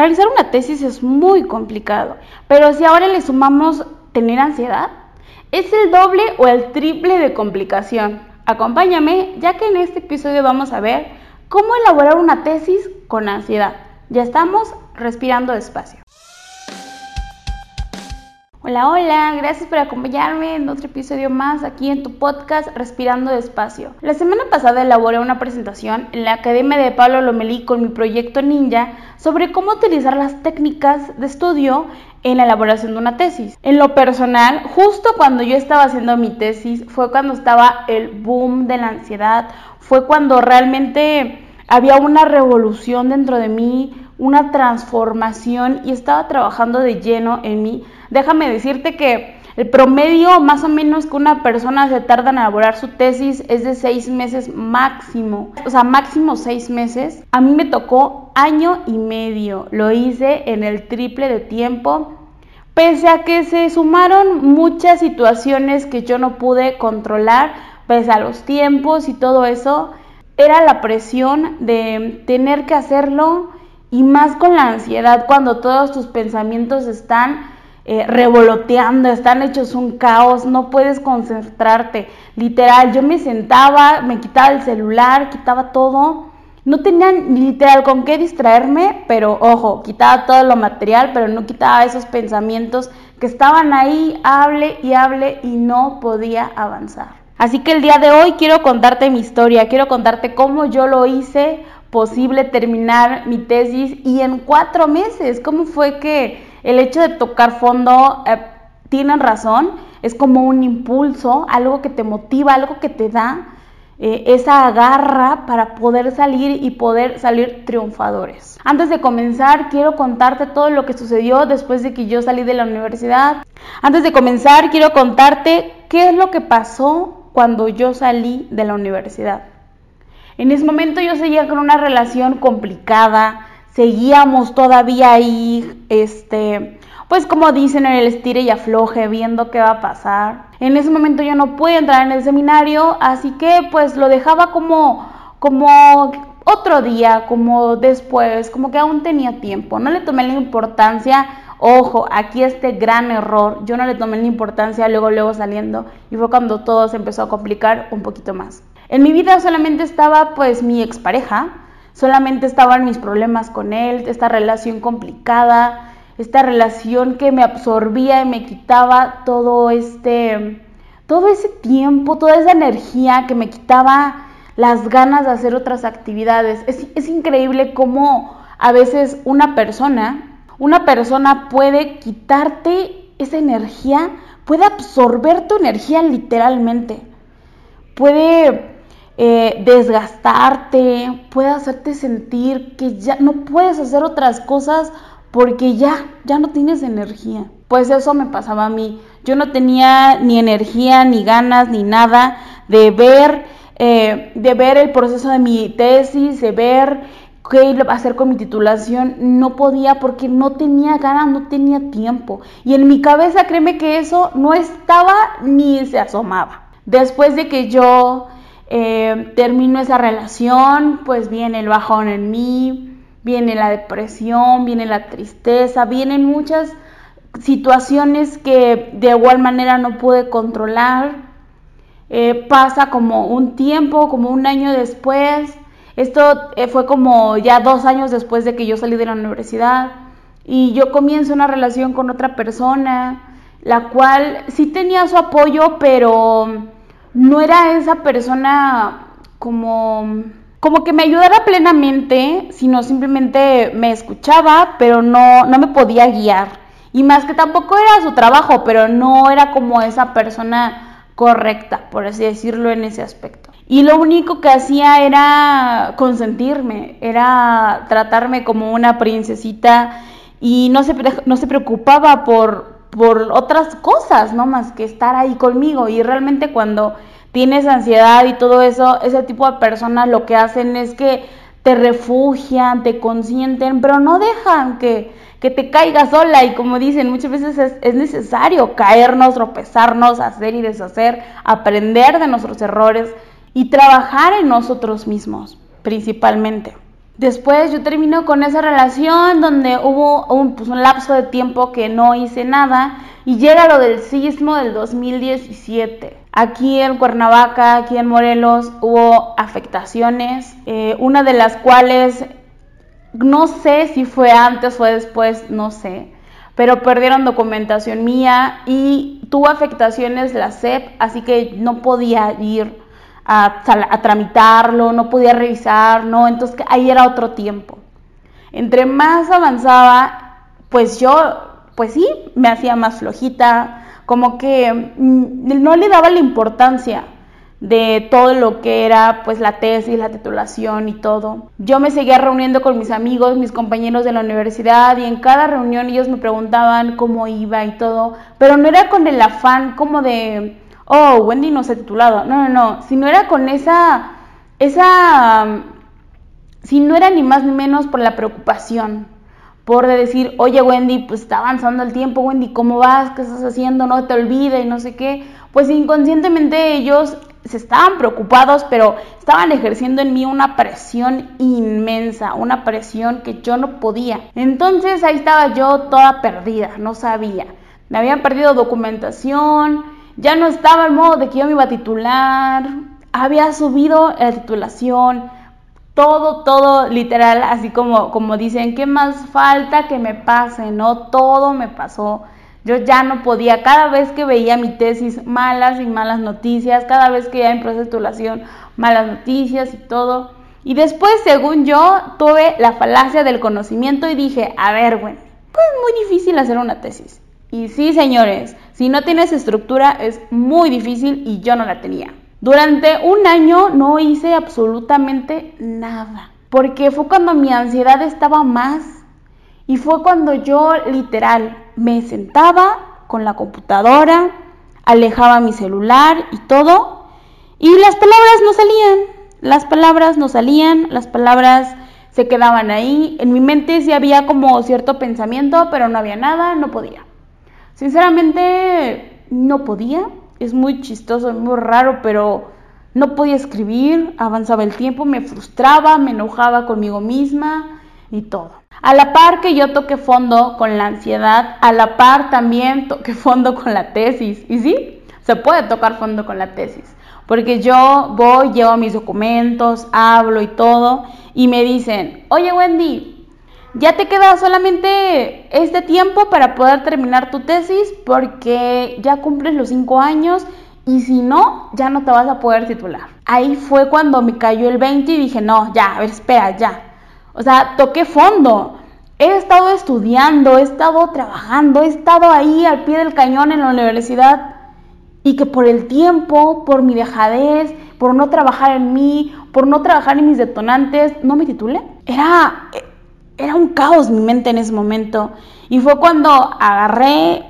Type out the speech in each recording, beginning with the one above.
Realizar una tesis es muy complicado, pero si ahora le sumamos tener ansiedad, es el doble o el triple de complicación. Acompáñame, ya que en este episodio vamos a ver cómo elaborar una tesis con ansiedad. Ya estamos respirando despacio. Hola, hola, gracias por acompañarme en otro episodio más aquí en tu podcast Respirando Despacio. La semana pasada elaboré una presentación en la Academia de Pablo Lomelí con mi proyecto Ninja sobre cómo utilizar las técnicas de estudio en la elaboración de una tesis. En lo personal, justo cuando yo estaba haciendo mi tesis, fue cuando estaba el boom de la ansiedad, fue cuando realmente había una revolución dentro de mí, una transformación y estaba trabajando de lleno en mí. Déjame decirte que el promedio más o menos que una persona se tarda en elaborar su tesis es de seis meses máximo. O sea, máximo seis meses. A mí me tocó año y medio. Lo hice en el triple de tiempo. Pese a que se sumaron muchas situaciones que yo no pude controlar, pese a los tiempos y todo eso, era la presión de tener que hacerlo y más con la ansiedad cuando todos tus pensamientos están eh, revoloteando, están hechos un caos, no puedes concentrarte. Literal, yo me sentaba, me quitaba el celular, quitaba todo. No tenía literal con qué distraerme, pero ojo, quitaba todo lo material, pero no quitaba esos pensamientos que estaban ahí, hable y hable y no podía avanzar. Así que el día de hoy quiero contarte mi historia, quiero contarte cómo yo lo hice, posible terminar mi tesis y en cuatro meses. ¿Cómo fue que el hecho de tocar fondo, eh, tienen razón, es como un impulso, algo que te motiva, algo que te da eh, esa garra para poder salir y poder salir triunfadores. Antes de comenzar, quiero contarte todo lo que sucedió después de que yo salí de la universidad. Antes de comenzar, quiero contarte qué es lo que pasó cuando yo salí de la universidad. En ese momento yo seguía con una relación complicada, seguíamos todavía ahí, este, pues como dicen en el estire y afloje, viendo qué va a pasar. En ese momento yo no pude entrar en el seminario, así que pues lo dejaba como, como otro día, como después, como que aún tenía tiempo. No le tomé la importancia, ojo, aquí este gran error, yo no le tomé la importancia luego, luego saliendo y fue cuando todo se empezó a complicar un poquito más. En mi vida solamente estaba pues mi expareja, solamente estaban mis problemas con él, esta relación complicada, esta relación que me absorbía y me quitaba todo este todo ese tiempo, toda esa energía que me quitaba las ganas de hacer otras actividades. Es, es increíble cómo a veces una persona, una persona puede quitarte esa energía, puede absorber tu energía literalmente. Puede eh, desgastarte, puede hacerte sentir que ya no puedes hacer otras cosas porque ya, ya no tienes energía. Pues eso me pasaba a mí. Yo no tenía ni energía, ni ganas, ni nada de ver, eh, de ver el proceso de mi tesis, de ver qué iba a hacer con mi titulación. No podía porque no tenía ganas, no tenía tiempo. Y en mi cabeza, créeme que eso no estaba ni se asomaba. Después de que yo eh, termino esa relación, pues viene el bajón en mí, viene la depresión, viene la tristeza, vienen muchas situaciones que de igual manera no pude controlar. Eh, pasa como un tiempo, como un año después. Esto eh, fue como ya dos años después de que yo salí de la universidad y yo comienzo una relación con otra persona, la cual sí tenía su apoyo, pero no era esa persona como, como que me ayudara plenamente, sino simplemente me escuchaba, pero no, no me podía guiar. Y más que tampoco era su trabajo, pero no era como esa persona correcta, por así decirlo, en ese aspecto. Y lo único que hacía era consentirme, era tratarme como una princesita y no se, no se preocupaba por, por otras cosas, no más que estar ahí conmigo. Y realmente cuando tienes ansiedad y todo eso, ese tipo de personas lo que hacen es que te refugian, te consienten, pero no dejan que, que te caigas sola. Y como dicen, muchas veces es, es necesario caernos, tropezarnos, hacer y deshacer, aprender de nuestros errores y trabajar en nosotros mismos, principalmente. Después yo termino con esa relación donde hubo un, pues, un lapso de tiempo que no hice nada y llega lo del sismo del 2017. Aquí en Cuernavaca, aquí en Morelos, hubo afectaciones, eh, una de las cuales no sé si fue antes o después, no sé, pero perdieron documentación mía y tuvo afectaciones la SEP, así que no podía ir a, tramitarlo, no podía revisar, ¿no? Entonces ahí era otro tiempo. Entre más avanzaba, pues yo, pues sí, me hacía más flojita, como que mm, no le daba la importancia de todo lo que era pues la tesis, la titulación y todo. Yo me seguía reuniendo con mis amigos, mis compañeros de la universidad y en cada reunión ellos me preguntaban cómo iba y todo, pero no era con el afán como de oh, Wendy no se ha titulado. No, no, no, si no era con esa, esa, si no era ni más ni menos por la preocupación, por decir, oye Wendy, pues está avanzando el tiempo, Wendy, ¿cómo vas? ¿Qué estás haciendo? No te olvides y no sé qué. Pues inconscientemente ellos se estaban preocupados, pero estaban ejerciendo en mí una presión inmensa, una presión que yo no podía. Entonces ahí estaba yo toda perdida, no sabía. Me habían perdido documentación, ya no estaba el modo de que yo me iba a titular, había subido la titulación, todo, todo literal, así como, como dicen, ¿qué más falta que me pase? No, todo me pasó. Yo ya no podía, cada vez que veía mi tesis, malas y malas noticias, cada vez que ya en proceso de titulación, malas noticias y todo. Y después, según yo, tuve la falacia del conocimiento y dije, a ver, bueno, pues es muy difícil hacer una tesis. Y sí, señores, si no tienes estructura es muy difícil y yo no la tenía. Durante un año no hice absolutamente nada, porque fue cuando mi ansiedad estaba más y fue cuando yo literal me sentaba con la computadora, alejaba mi celular y todo, y las palabras no salían, las palabras no salían, las palabras se quedaban ahí, en mi mente sí había como cierto pensamiento, pero no había nada, no podía. Sinceramente, no podía. Es muy chistoso, muy raro, pero no podía escribir, avanzaba el tiempo, me frustraba, me enojaba conmigo misma y todo. A la par que yo toqué fondo con la ansiedad, a la par también toqué fondo con la tesis. Y sí, se puede tocar fondo con la tesis. Porque yo voy, llevo mis documentos, hablo y todo, y me dicen, oye Wendy, ya te queda solamente este tiempo para poder terminar tu tesis porque ya cumples los cinco años y si no, ya no te vas a poder titular. Ahí fue cuando me cayó el 20 y dije, no, ya, a ver, espera, ya. O sea, toqué fondo. He estado estudiando, he estado trabajando, he estado ahí al pie del cañón en la universidad y que por el tiempo, por mi dejadez, por no trabajar en mí, por no trabajar en mis detonantes, no me titulé. Era, era un caos mi mente en ese momento. Y fue cuando agarré,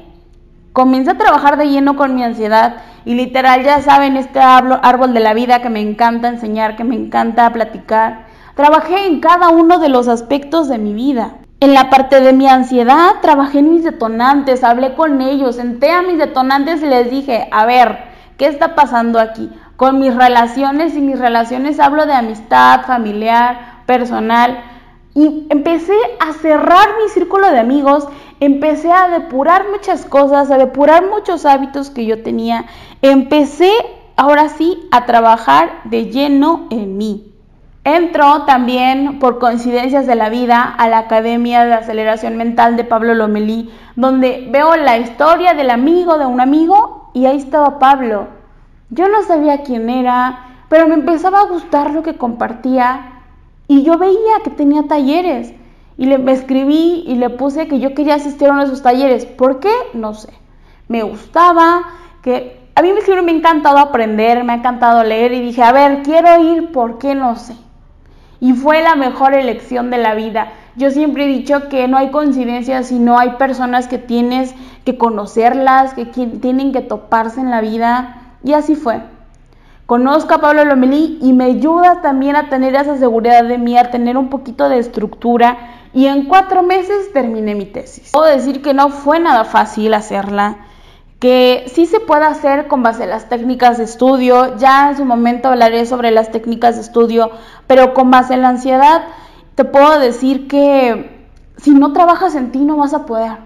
comencé a trabajar de lleno con mi ansiedad. Y literal, ya saben, este árbol de la vida que me encanta enseñar, que me encanta platicar. Trabajé en cada uno de los aspectos de mi vida. En la parte de mi ansiedad, trabajé en mis detonantes, hablé con ellos, senté a mis detonantes y les dije, a ver, ¿qué está pasando aquí? Con mis relaciones y mis relaciones hablo de amistad, familiar, personal y empecé a cerrar mi círculo de amigos, empecé a depurar muchas cosas, a depurar muchos hábitos que yo tenía. Empecé ahora sí a trabajar de lleno en mí. Entro también por coincidencias de la vida a la Academia de Aceleración Mental de Pablo Lomelí, donde veo la historia del amigo de un amigo y ahí estaba Pablo. Yo no sabía quién era, pero me empezaba a gustar lo que compartía y yo veía que tenía talleres y le me escribí y le puse que yo quería asistir a uno de esos talleres. ¿Por qué? No sé. Me gustaba, que a mí siempre me ha encantado aprender, me ha encantado leer y dije, a ver, quiero ir, ¿por qué? No sé. Y fue la mejor elección de la vida. Yo siempre he dicho que no hay coincidencias, sino hay personas que tienes que conocerlas, que tienen que toparse en la vida. Y así fue. Conozco a Pablo Lomelí y me ayuda también a tener esa seguridad de mí, a tener un poquito de estructura y en cuatro meses terminé mi tesis. Puedo decir que no fue nada fácil hacerla, que sí se puede hacer con base a las técnicas de estudio, ya en su momento hablaré sobre las técnicas de estudio, pero con base en la ansiedad te puedo decir que si no trabajas en ti no vas a poder.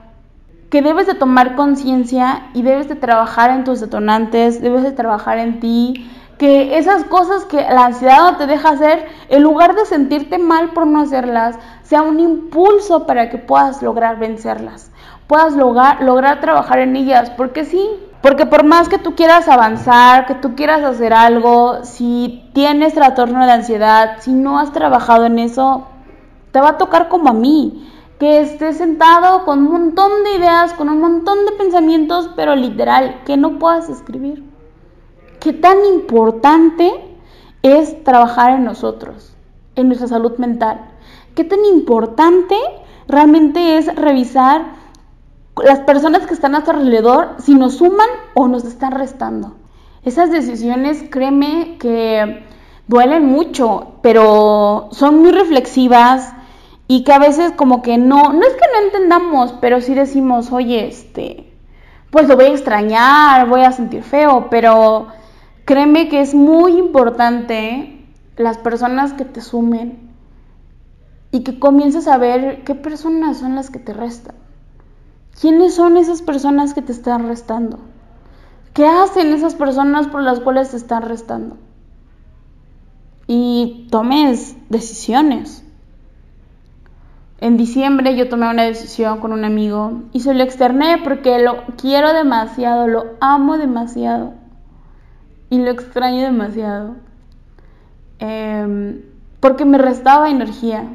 Que debes de tomar conciencia y debes de trabajar en tus detonantes, debes de trabajar en ti, que esas cosas que la ansiedad no te deja hacer, en lugar de sentirte mal por no hacerlas, sea un impulso para que puedas lograr vencerlas, puedas lograr, lograr trabajar en ellas, porque sí, porque por más que tú quieras avanzar, que tú quieras hacer algo, si tienes trastorno de ansiedad, si no has trabajado en eso, te va a tocar como a mí, que estés sentado con un montón de ideas, con un montón de pensamientos, pero literal, que no puedas escribir qué tan importante es trabajar en nosotros, en nuestra salud mental. Qué tan importante realmente es revisar las personas que están a nuestro alrededor si nos suman o nos están restando. Esas decisiones, créeme que duelen mucho, pero son muy reflexivas y que a veces como que no, no es que no entendamos, pero sí decimos, oye, este, pues lo voy a extrañar, voy a sentir feo, pero Créeme que es muy importante las personas que te sumen y que comiences a ver qué personas son las que te restan. ¿Quiénes son esas personas que te están restando? ¿Qué hacen esas personas por las cuales te están restando? Y tomes decisiones. En diciembre yo tomé una decisión con un amigo y se lo externé porque lo quiero demasiado, lo amo demasiado y lo extraño demasiado. Em, porque me restaba energía,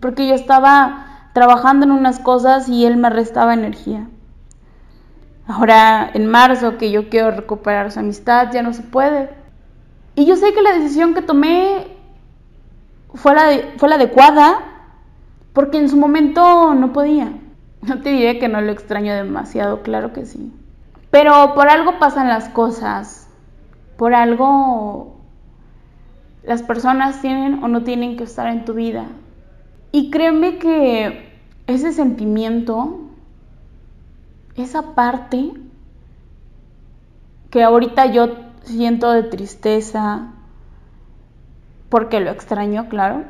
porque yo estaba trabajando en unas cosas y él me restaba energía. Ahora en marzo que yo quiero recuperar su amistad, ya no se puede. Y yo sé que la decisión que tomé fue la, fue la adecuada, porque en su momento no podía. No te diré que no lo extraño demasiado, claro que sí. Pero por algo pasan las cosas por algo las personas tienen o no tienen que estar en tu vida. Y créeme que ese sentimiento, esa parte que ahorita yo siento de tristeza, porque lo extraño, claro,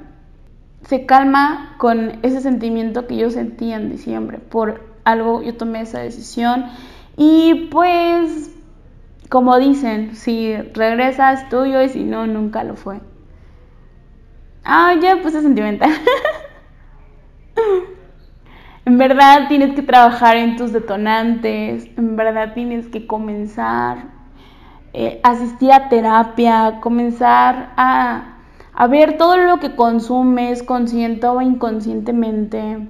se calma con ese sentimiento que yo sentí en diciembre. Por algo yo tomé esa decisión y pues como dicen, si regresas tuyo y si no, nunca lo fue. Ah, ya puse sentimental. en verdad tienes que trabajar en tus detonantes, en verdad tienes que comenzar, eh, asistir a terapia, comenzar a, a ver todo lo que consumes, consciente o inconscientemente.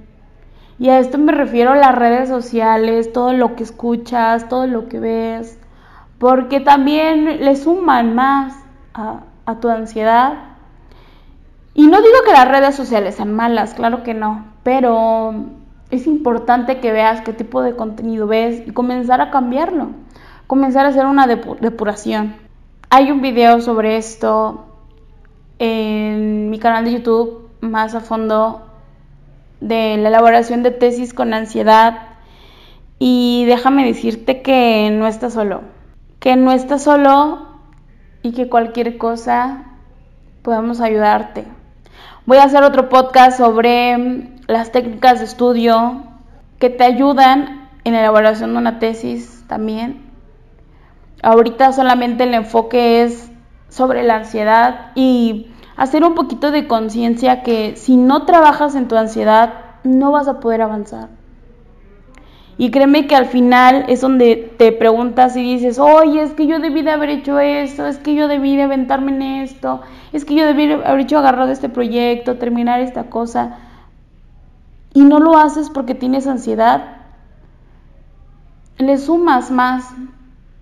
Y a esto me refiero a las redes sociales, todo lo que escuchas, todo lo que ves porque también le suman más a, tu ansiedad. Y no digo que las redes sociales sean malas, claro que no, pero es importante que veas qué tipo de contenido ves y comenzar a cambiarlo, comenzar a hacer una depuración. Hay un video sobre esto en mi canal de YouTube más a fondo de la elaboración de tesis con ansiedad y déjame decirte que no estás solo que no estás solo y que cualquier cosa podemos ayudarte. Voy a hacer otro podcast sobre las técnicas de estudio que te ayudan en la elaboración de una tesis también. Ahorita solamente el enfoque es sobre la ansiedad y hacer un poquito de conciencia que si no trabajas en tu ansiedad no vas a poder avanzar. Y créeme que al final es donde te preguntas y dices, oye, es que yo debí de haber hecho esto, es que yo debí de aventarme en esto, es que yo debí de haber hecho agarrado este proyecto, terminar esta cosa. Y no lo haces porque tienes ansiedad. Le sumas más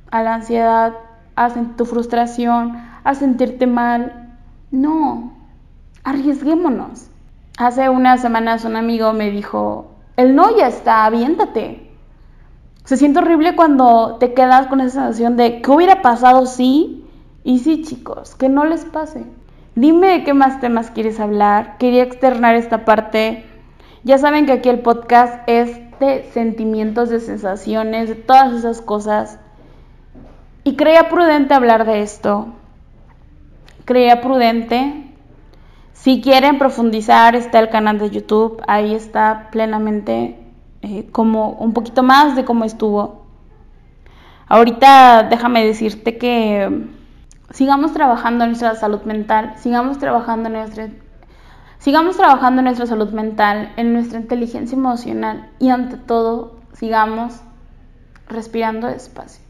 a la ansiedad, a tu frustración, a sentirte mal. No, arriesguémonos. Hace unas semanas un amigo me dijo, el no ya está, aviéntate. Se siente horrible cuando te quedas con esa sensación de ¿qué hubiera pasado si? Y sí, chicos, que no les pase. Dime de qué más temas quieres hablar. Quería externar esta parte. Ya saben que aquí el podcast es de sentimientos, de sensaciones, de todas esas cosas. Y creía prudente hablar de esto. Creía prudente Si quieren profundizar, está el canal de YouTube, ahí está plenamente eh, como un poquito más de cómo estuvo. Ahorita déjame decirte que sigamos trabajando en nuestra salud mental, sigamos trabajando en nuestra sigamos trabajando en nuestra salud mental, en nuestra inteligencia emocional y ante todo sigamos respirando despacio.